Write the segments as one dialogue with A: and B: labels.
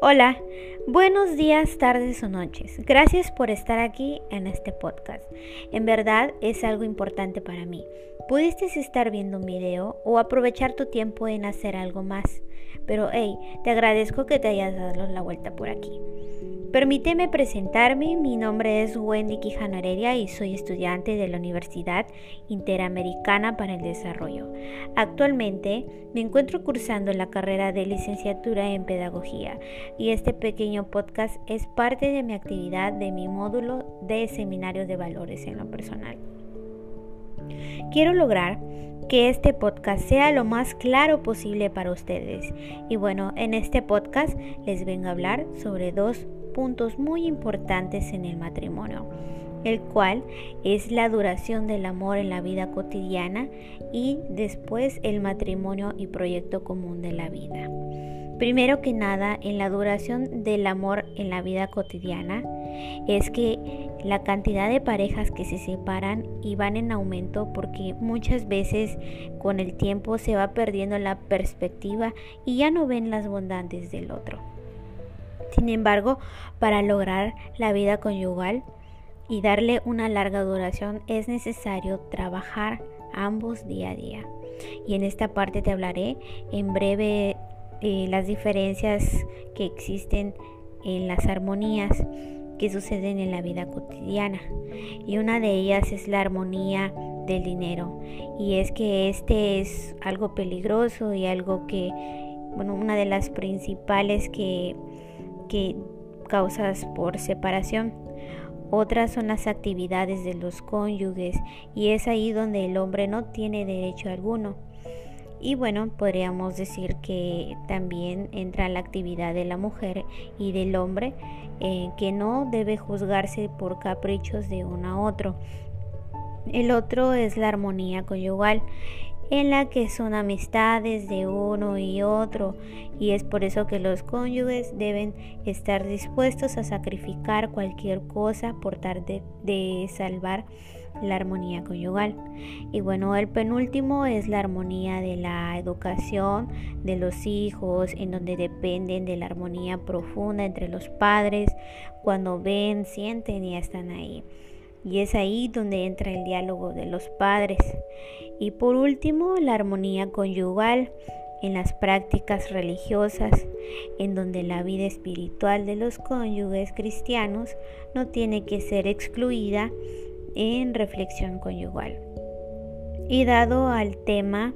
A: Hola, buenos días, tardes o noches. Gracias por estar aquí en este podcast. En verdad es algo importante para mí. Pudiste estar viendo un video o aprovechar tu tiempo en hacer algo más. Pero hey, te agradezco que te hayas dado la vuelta por aquí. Permíteme presentarme, mi nombre es Wendy Quijano Heredia y soy estudiante de la Universidad Interamericana para el Desarrollo. Actualmente me encuentro cursando la carrera de licenciatura en Pedagogía y este pequeño podcast es parte de mi actividad de mi módulo de Seminario de Valores en lo Personal. Quiero lograr que este podcast sea lo más claro posible para ustedes. Y bueno, en este podcast les vengo a hablar sobre dos puntos muy importantes en el matrimonio, el cual es la duración del amor en la vida cotidiana y después el matrimonio y proyecto común de la vida. Primero que nada, en la duración del amor en la vida cotidiana, es que la cantidad de parejas que se separan y van en aumento porque muchas veces con el tiempo se va perdiendo la perspectiva y ya no ven las bondades del otro. Sin embargo, para lograr la vida conyugal y darle una larga duración es necesario trabajar ambos día a día. Y en esta parte te hablaré en breve eh, las diferencias que existen en las armonías que suceden en la vida cotidiana. Y una de ellas es la armonía del dinero. Y es que este es algo peligroso y algo que, bueno, una de las principales que que causas por separación. Otras son las actividades de los cónyuges y es ahí donde el hombre no tiene derecho alguno. Y bueno, podríamos decir que también entra la actividad de la mujer y del hombre, eh, que no debe juzgarse por caprichos de uno a otro. El otro es la armonía conyugal en la que son amistades de uno y otro y es por eso que los cónyuges deben estar dispuestos a sacrificar cualquier cosa por tratar de, salvar la armonía conyugal. Y bueno, el penúltimo es la armonía de la educación de los hijos, en donde dependen de la armonía profunda entre los padres, cuando ven, sienten y están ahí. Y es ahí donde entra el diálogo de los padres. Y por último, la armonía conyugal en las prácticas religiosas, en donde la vida espiritual de los cónyuges cristianos no tiene que ser excluida en reflexión conyugal. Y dado al tema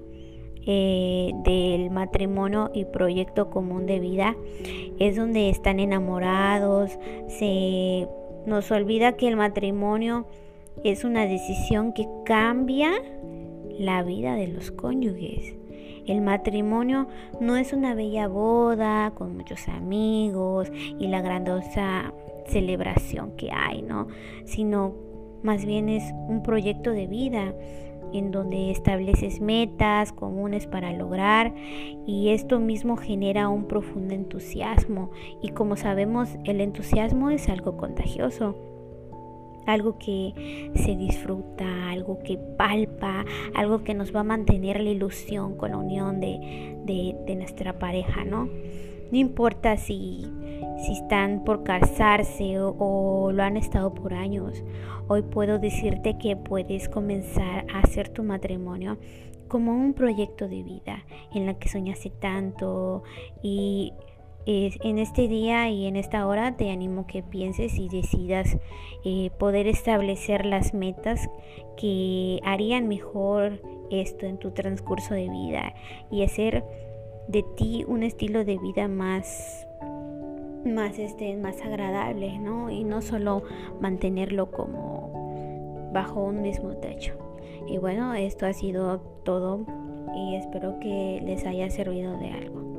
A: eh, del matrimonio y proyecto común de vida, es donde están enamorados, se nos olvida que el matrimonio es una decisión que cambia la vida de los cónyuges. El matrimonio no es una bella boda con muchos amigos y la grandosa celebración que hay, ¿no? Sino más bien es un proyecto de vida en donde estableces metas comunes para lograr y esto mismo genera un profundo entusiasmo y como sabemos el entusiasmo es algo contagioso algo que se disfruta, algo que palpa, algo que nos va a mantener la ilusión con la unión de, de, nuestra pareja, ¿no? No importa si, si están por casarse o, lo han estado por años. Hoy puedo decirte que puedes comenzar a hacer tu matrimonio como un proyecto de vida en la que soñaste tanto y en este día y en esta hora te animo que pienses y decidas eh, poder establecer las metas que harían mejor esto en tu transcurso de vida y hacer de ti un estilo de vida más más este más agradable, ¿no? Y no solo mantenerlo como bajo un mismo techo. Y bueno, esto ha sido todo y espero que les haya servido de algo.